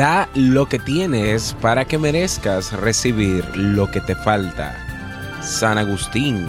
Da lo que tienes para que merezcas recibir lo que te falta. San Agustín.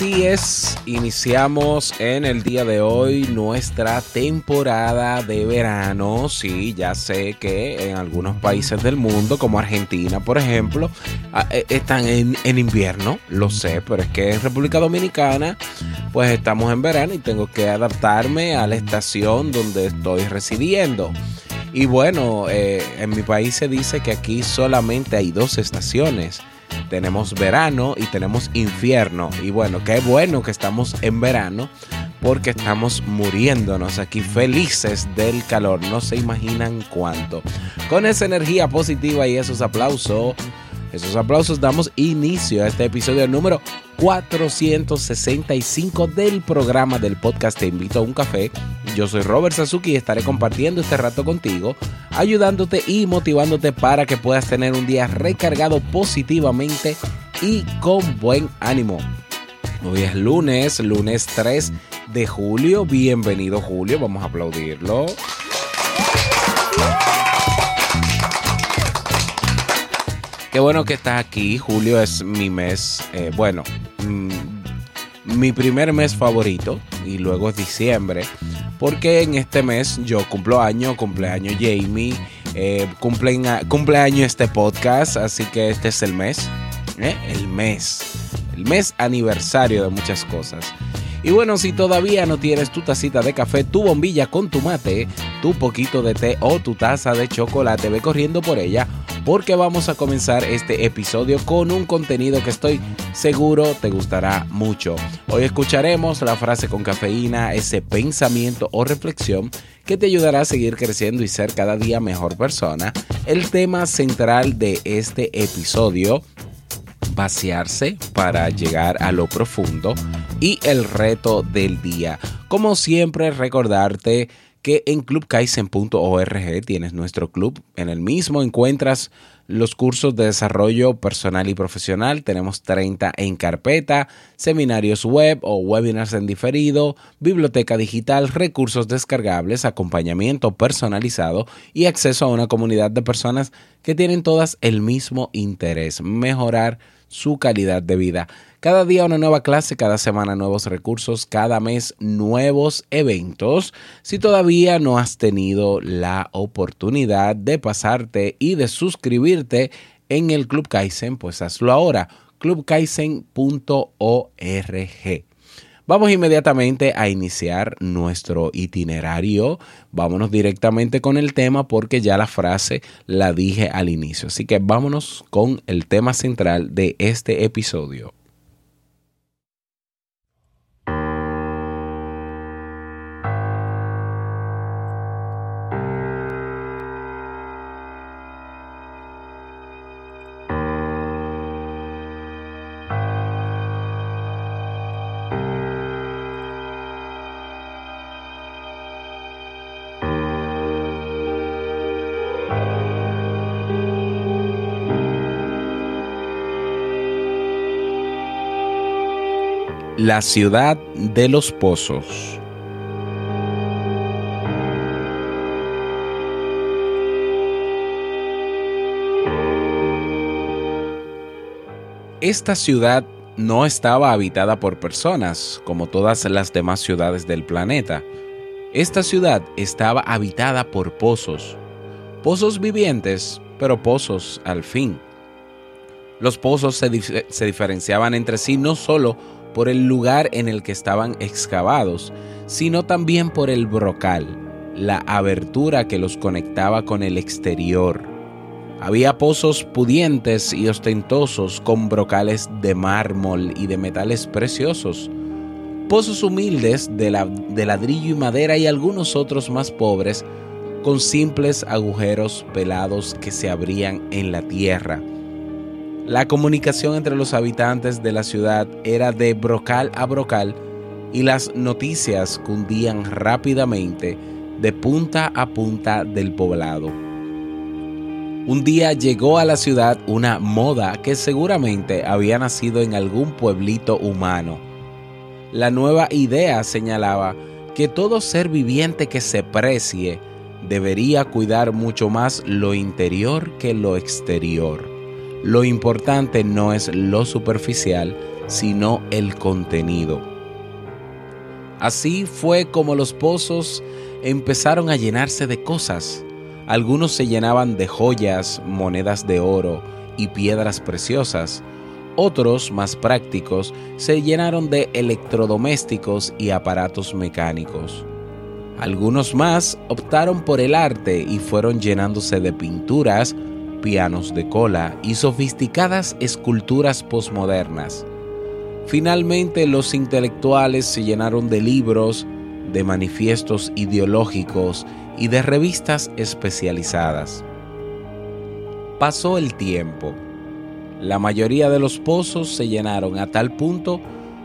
Así es, iniciamos en el día de hoy nuestra temporada de verano. Sí, ya sé que en algunos países del mundo, como Argentina, por ejemplo, ah, eh, están en, invierno, lo sé, pero es que en República Dominicana, pues estamos en verano y tengo que adaptarme a la estación donde estoy residiendo. Y bueno, eh, en mi país se dice que aquí solamente hay dos estaciones tenemos verano y tenemos infierno. Y bueno, qué bueno que estamos en verano porque estamos muriéndonos aquí felices del calor. No se imaginan cuánto. Con esa energía positiva y esos aplausos esos aplausos damos inicio a este episodio número 465 del programa del podcast Te invito a un café. Yo soy Robert Sasuki y estaré compartiendo este rato contigo, ayudándote y motivándote para que puedas tener un día recargado positivamente y con buen ánimo. Hoy es lunes, lunes 3 de julio. Bienvenido Julio, vamos a aplaudirlo. Qué bueno que estás aquí. Julio es mi mes, eh, bueno, mm, mi primer mes favorito y luego es diciembre. Porque en este mes yo cumplo año, cumpleaños Jamie, eh, cumpleaños este podcast, así que este es el mes, ¿eh? el mes, el mes aniversario de muchas cosas. Y bueno, si todavía no tienes tu tacita de café, tu bombilla con tu mate, tu poquito de té o tu taza de chocolate, ve corriendo por ella porque vamos a comenzar este episodio con un contenido que estoy seguro te gustará mucho. Hoy escucharemos la frase con cafeína, ese pensamiento o reflexión que te ayudará a seguir creciendo y ser cada día mejor persona. El tema central de este episodio vaciarse para llegar a lo profundo y el reto del día. Como siempre, recordarte que en clubkaisen.org tienes nuestro club. En el mismo encuentras los cursos de desarrollo personal y profesional. Tenemos 30 en carpeta, seminarios web o webinars en diferido, biblioteca digital, recursos descargables, acompañamiento personalizado y acceso a una comunidad de personas que tienen todas el mismo interés, mejorar su calidad de vida. Cada día una nueva clase, cada semana nuevos recursos, cada mes nuevos eventos. Si todavía no has tenido la oportunidad de pasarte y de suscribirte en el Club Kaizen, pues hazlo ahora. clubkaizen.org. Vamos inmediatamente a iniciar nuestro itinerario. Vámonos directamente con el tema porque ya la frase la dije al inicio. Así que vámonos con el tema central de este episodio. La ciudad de los pozos. Esta ciudad no estaba habitada por personas, como todas las demás ciudades del planeta. Esta ciudad estaba habitada por pozos. Pozos vivientes, pero pozos al fin. Los pozos se, diferenciaban entre sí no solo por el lugar en el que estaban excavados, sino también por el brocal, la abertura que los conectaba con el exterior. Había pozos pudientes y ostentosos con brocales de mármol y de metales preciosos, pozos humildes de, de ladrillo y madera y algunos otros más pobres con simples agujeros pelados que se abrían en la tierra. La comunicación entre los habitantes de la ciudad era de brocal a brocal y las noticias cundían rápidamente de punta a punta del poblado. Un día llegó a la ciudad una moda que seguramente había nacido en algún pueblito humano. La nueva idea señalaba que todo ser viviente que se precie debería cuidar mucho más lo interior que lo exterior. Lo importante no es lo superficial, sino el contenido. Así fue como los pozos empezaron a llenarse de cosas algunos se llenaban de joyas, monedas de oro y piedras preciosas. Otros, más prácticos, se llenaron de electrodomésticos y aparatos mecánicos. Algunos más optaron por el arte y fueron llenándose de pinturas, pianos de cola y sofisticadas esculturas posmodernas. Finalmente los intelectuales se llenaron de libros, de manifiestos ideológicos y de revistas especializadas. Pasó el tiempo. La mayoría de los pozos se llenaron a tal punto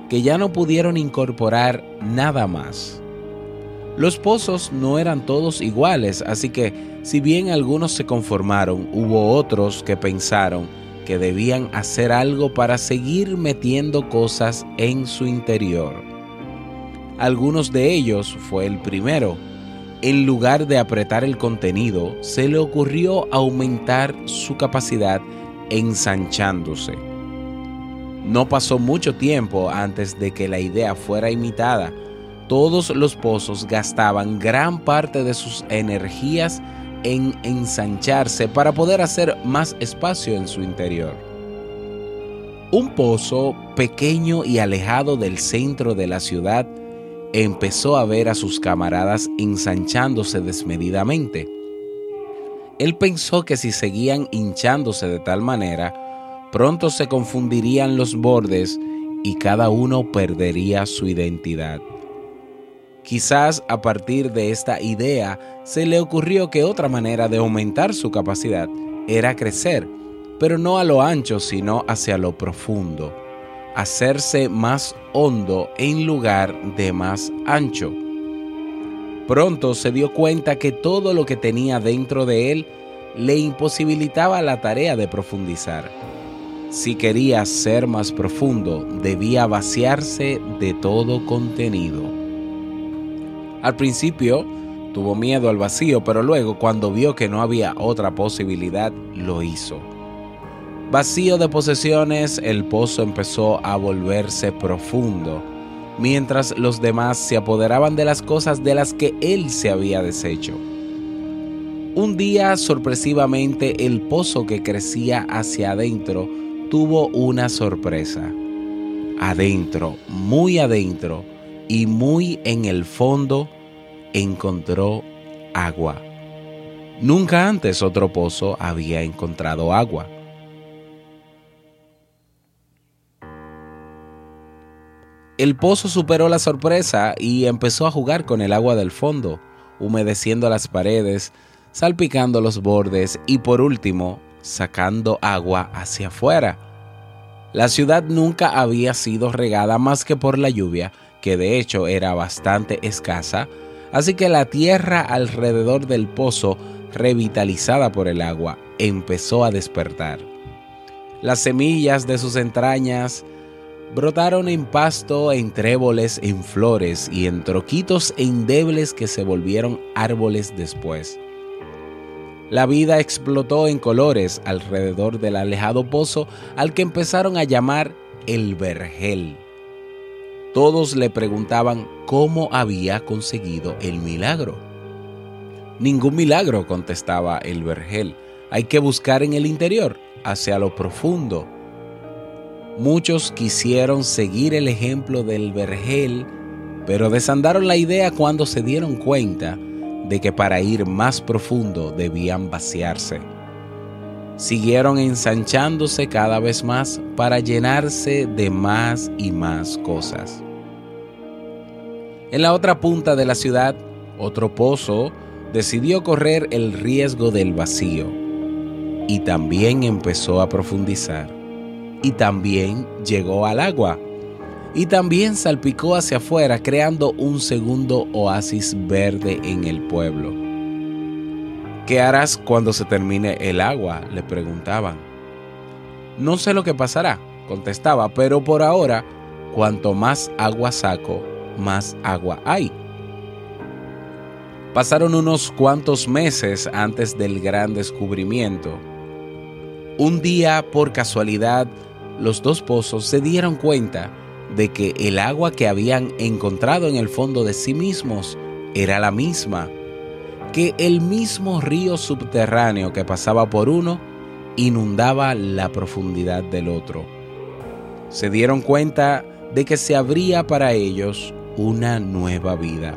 que ya no pudieron incorporar nada más. Los pozos no eran todos iguales, así que si bien algunos se conformaron, hubo otros que pensaron que debían hacer algo para seguir metiendo cosas en su interior. Algunos de ellos fue el primero. En lugar de apretar el contenido, se le ocurrió aumentar su capacidad ensanchándose. No pasó mucho tiempo antes de que la idea fuera imitada. Todos los pozos gastaban gran parte de sus energías en ensancharse para poder hacer más espacio en su interior. Un pozo pequeño y alejado del centro de la ciudad empezó a ver a sus camaradas ensanchándose desmedidamente. Él pensó que si seguían hinchándose de tal manera, pronto se confundirían los bordes y cada uno perdería su identidad. Quizás a partir de esta idea se le ocurrió que otra manera de aumentar su capacidad era crecer, pero no a lo ancho, sino hacia lo profundo hacerse más hondo en lugar de más ancho. Pronto se dio cuenta que todo lo que tenía dentro de él le imposibilitaba la tarea de profundizar. Si quería ser más profundo, debía vaciarse de todo contenido. Al principio tuvo miedo al vacío, pero luego cuando vio que no había otra posibilidad, lo hizo. Vacío de posesiones, el pozo empezó a volverse profundo, mientras los demás se apoderaban de las cosas de las que él se había deshecho. Un día, sorpresivamente, el pozo que crecía hacia adentro tuvo una sorpresa. Adentro, muy adentro y muy en el fondo, encontró agua. Nunca antes otro pozo había encontrado agua. El pozo superó la sorpresa y empezó a jugar con el agua del fondo, humedeciendo las paredes, salpicando los bordes y por último, sacando agua hacia afuera. La ciudad nunca había sido regada más que por la lluvia, que de hecho era bastante escasa, así que la tierra alrededor del pozo, revitalizada por el agua, empezó a despertar. Las semillas de sus entrañas brotaron en pasto, en tréboles, en flores y en troquitos endebles que se volvieron árboles después. La vida explotó en colores alrededor del alejado pozo al que empezaron a llamar el vergel. Todos le preguntaban cómo había conseguido el milagro. Ningún milagro, contestaba el vergel. Hay que buscar en el interior, hacia lo profundo. Muchos quisieron seguir el ejemplo del vergel, pero desandaron la idea cuando se dieron cuenta de que para ir más profundo debían vaciarse. Siguieron ensanchándose cada vez más para llenarse de más y más cosas. En la otra punta de la ciudad, otro pozo decidió correr el riesgo del vacío y también empezó a profundizar y también llegó al agua y también salpicó hacia afuera creando un segundo oasis verde en el pueblo. ¿Qué harás cuando se termine el agua? le preguntaban. No sé lo que pasará, contestaba, pero por ahora, cuanto más agua saco, más agua hay. Pasaron unos cuantos meses antes del gran descubrimiento. Un día, por casualidad, los dos pozos se dieron cuenta de que el agua que habían encontrado en el fondo de sí mismos era la misma, que el mismo río subterráneo que pasaba por uno inundaba la profundidad del otro. Se dieron cuenta de que se abría para ellos una nueva vida.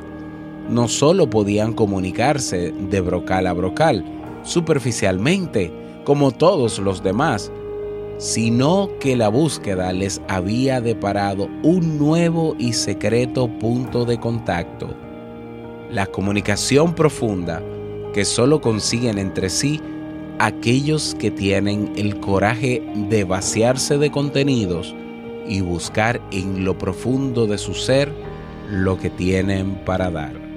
No solo podían comunicarse de brocal a brocal, superficialmente, como todos los demás, sino que la búsqueda les había deparado un nuevo y secreto punto de contacto, la comunicación profunda que solo consiguen entre sí aquellos que tienen el coraje de vaciarse de contenidos y buscar en lo profundo de su ser lo que tienen para dar.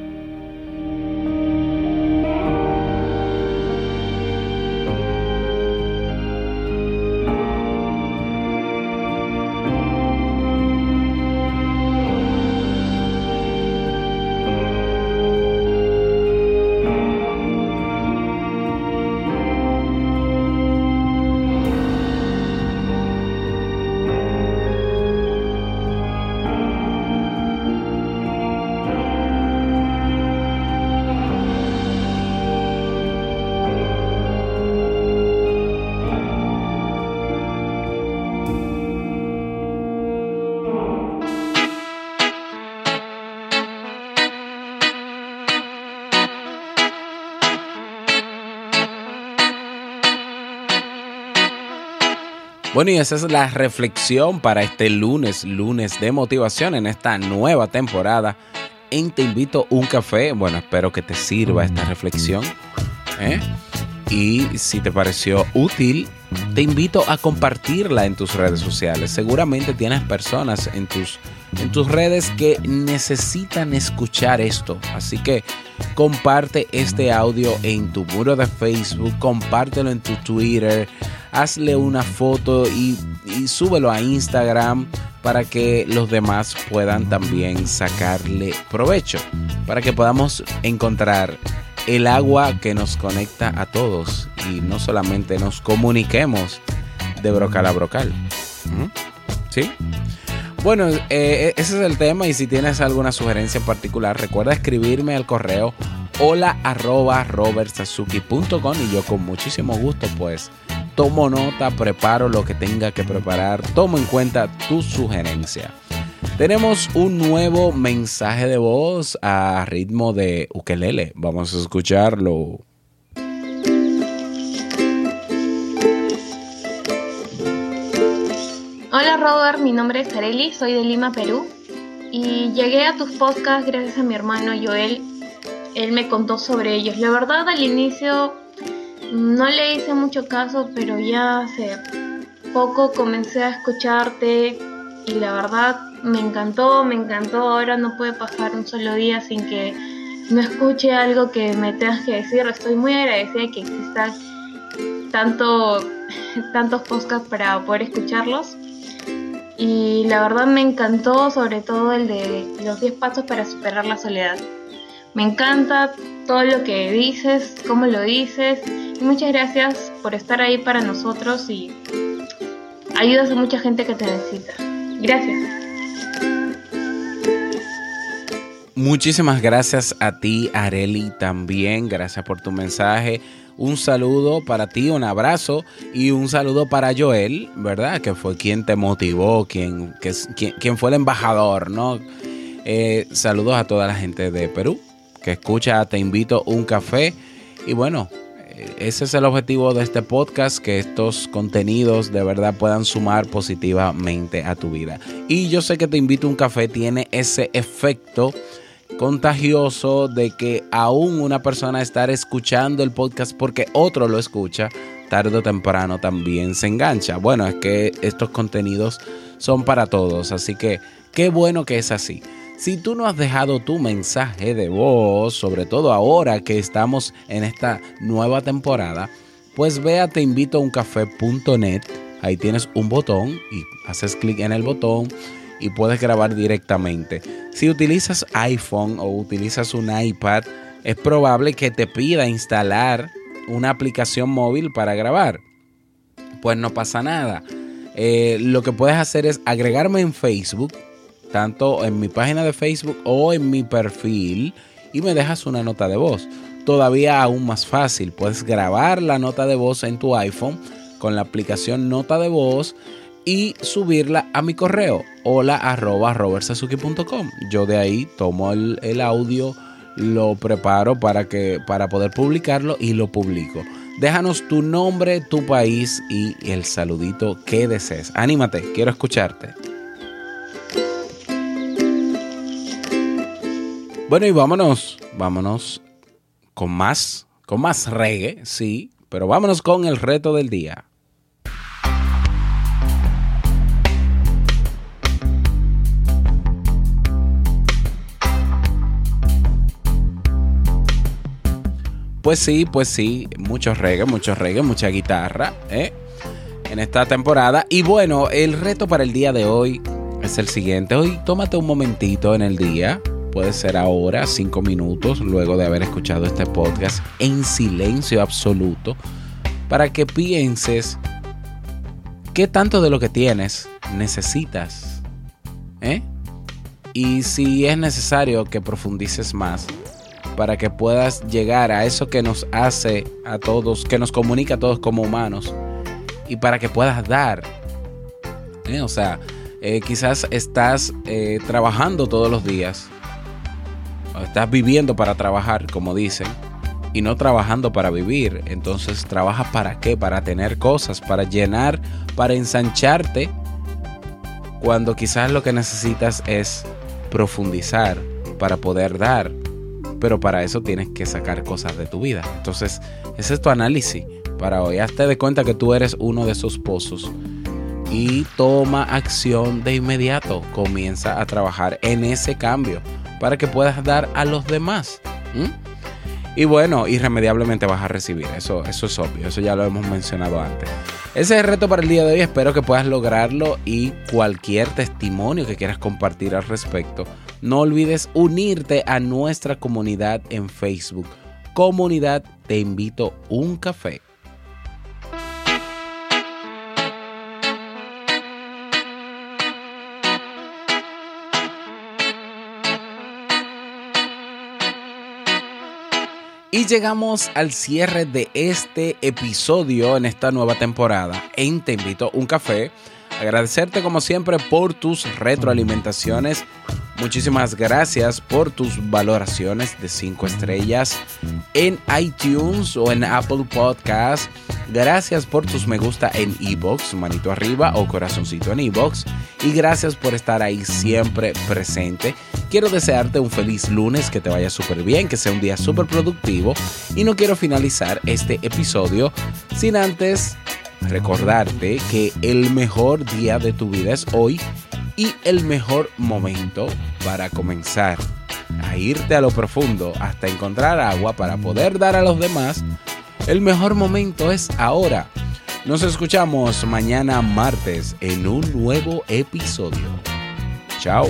Bueno, y esa es la reflexión para este lunes, lunes de motivación en esta nueva temporada en Te invito un café. Bueno, espero que te sirva esta reflexión. ¿eh? Y si te pareció útil, te invito a compartirla en tus redes sociales. Seguramente tienes personas en tus, en tus redes que necesitan escuchar esto. Así que comparte este audio en tu muro de Facebook, compártelo en tu Twitter hazle una foto y, súbelo a Instagram para que los demás puedan también sacarle provecho, para que podamos encontrar el agua que nos conecta a todos y no solamente nos comuniquemos de brocal a brocal. ¿Sí? Bueno, eh, ese es el tema y si tienes alguna sugerencia en particular, recuerda escribirme al correo hola arroba robertsazuki.com y yo con muchísimo gusto pues tomo nota, preparo lo que tenga que preparar, tomo en cuenta tu sugerencia. Tenemos un nuevo mensaje de voz a ritmo de ukelele. Vamos a escucharlo. Hola Robert, mi nombre es Areli, soy de Lima, Perú. Y llegué a tus podcasts gracias a mi hermano Joel. Él me contó sobre ellos. La verdad, al inicio no le hice mucho caso, pero ya hace poco comencé a escucharte y la verdad me encantó, me encantó. Ahora no puede pasar un solo día sin que no escuche algo que me tengas que decir. Estoy muy agradecida que existan tanto, tantos podcasts para poder escucharlos. y la verdad me encantó sobre todo el de los 10 pasos para superar la soledad. Me encanta todo lo que dices, cómo lo dices y muchas gracias por estar ahí para nosotros y ayudas a mucha gente que te necesita. Gracias. Muchísimas gracias a ti, Areli, también. Gracias por tu mensaje. Un saludo para ti, un abrazo y un saludo para Joel, ¿verdad? Que fue quien te motivó, quien, fue el embajador, ¿no? Eh, saludos a toda la gente de Perú que escucha Te invito un café. Y bueno, eh, ese es el objetivo de este podcast, que estos contenidos de verdad puedan sumar positivamente a tu vida. Y yo sé que Te invito un café tiene ese efecto contagioso de que aún una persona estar escuchando el podcast porque otro lo escucha, tarde o temprano también se engancha. Bueno, es que estos contenidos son para todos, así que qué bueno que es así. Si tú no has dejado tu mensaje de voz, sobre todo ahora que estamos en esta nueva temporada, pues ve a teinvitouncafé.net. Ahí tienes un botón y haces clic en el botón y puedes grabar directamente. Si utilizas iPhone o utilizas un iPad, es probable que te pida instalar una aplicación móvil para grabar. Pues no pasa nada. Eh, lo que puedes hacer es agregarme en Facebook, tanto en mi página de Facebook o en mi perfil, y me dejas una nota de voz. Todavía aún más fácil, puedes grabar la nota de voz en tu iPhone con la aplicación Nota de Voz y subirla a mi correo hola. Yo de ahí tomo el, audio, lo preparo para, que, para poder publicarlo y lo publico. Déjanos tu nombre, tu país y el saludito que desees. Anímate, quiero escucharte. Bueno, y vámonos, vámonos con más, con más reggae, sí, pero vámonos con el reto del día. Pues sí, pues sí, mucho reggae, mucho reggae, mucha guitarra, ¿eh? En esta temporada. Y bueno, el reto para el día de hoy es el siguiente. Hoy tómate un momentito en el día. Puede ser ahora, cinco minutos, luego de haber escuchado este podcast en silencio absoluto, para que pienses qué tanto de lo que tienes necesitas. ¿Eh? Y si es necesario que profundices más, para que puedas llegar a eso que nos hace a todos, que nos comunica a todos como humanos y para que puedas dar. ¿Eh? O sea, eh, quizás estás eh, trabajando todos los días, estás viviendo para trabajar, como dicen, y no trabajando para vivir. Entonces, ¿trabajas para qué? Para tener cosas, para llenar, para ensancharte, cuando quizás lo que necesitas es profundizar para poder dar pero para eso tienes que sacar cosas de tu vida. Entonces, ese es tu análisis para hoy. Hazte de cuenta que tú eres uno de esos pozos y toma acción de inmediato. Comienza a trabajar en ese cambio para que puedas dar a los demás. Y bueno, irremediablemente vas a recibir. Eso, eso es obvio. Eso ya lo hemos mencionado antes. Ese es el reto para el día de hoy. Espero que puedas lograrlo y cualquier testimonio que quieras compartir al respecto no olvides unirte a nuestra comunidad en Facebook. Comunidad Te invito un café. Y llegamos al cierre de este episodio en esta nueva temporada Te invito un café. Agradecerte como siempre por tus retroalimentaciones Muchísimas gracias por tus valoraciones de 5 estrellas en iTunes o en Apple Podcast. Gracias por tus me gusta en Ebox, manito arriba o corazoncito en Ebox. Y gracias por estar ahí siempre presente. Quiero desearte un feliz lunes, que te vaya súper bien, que sea un día súper productivo. Y no quiero finalizar este episodio sin antes recordarte que el mejor día de tu vida es hoy y el mejor momento para comenzar a irte a lo profundo hasta encontrar agua para poder dar a los demás, el mejor momento es ahora. Nos escuchamos mañana martes en un nuevo episodio. Chao.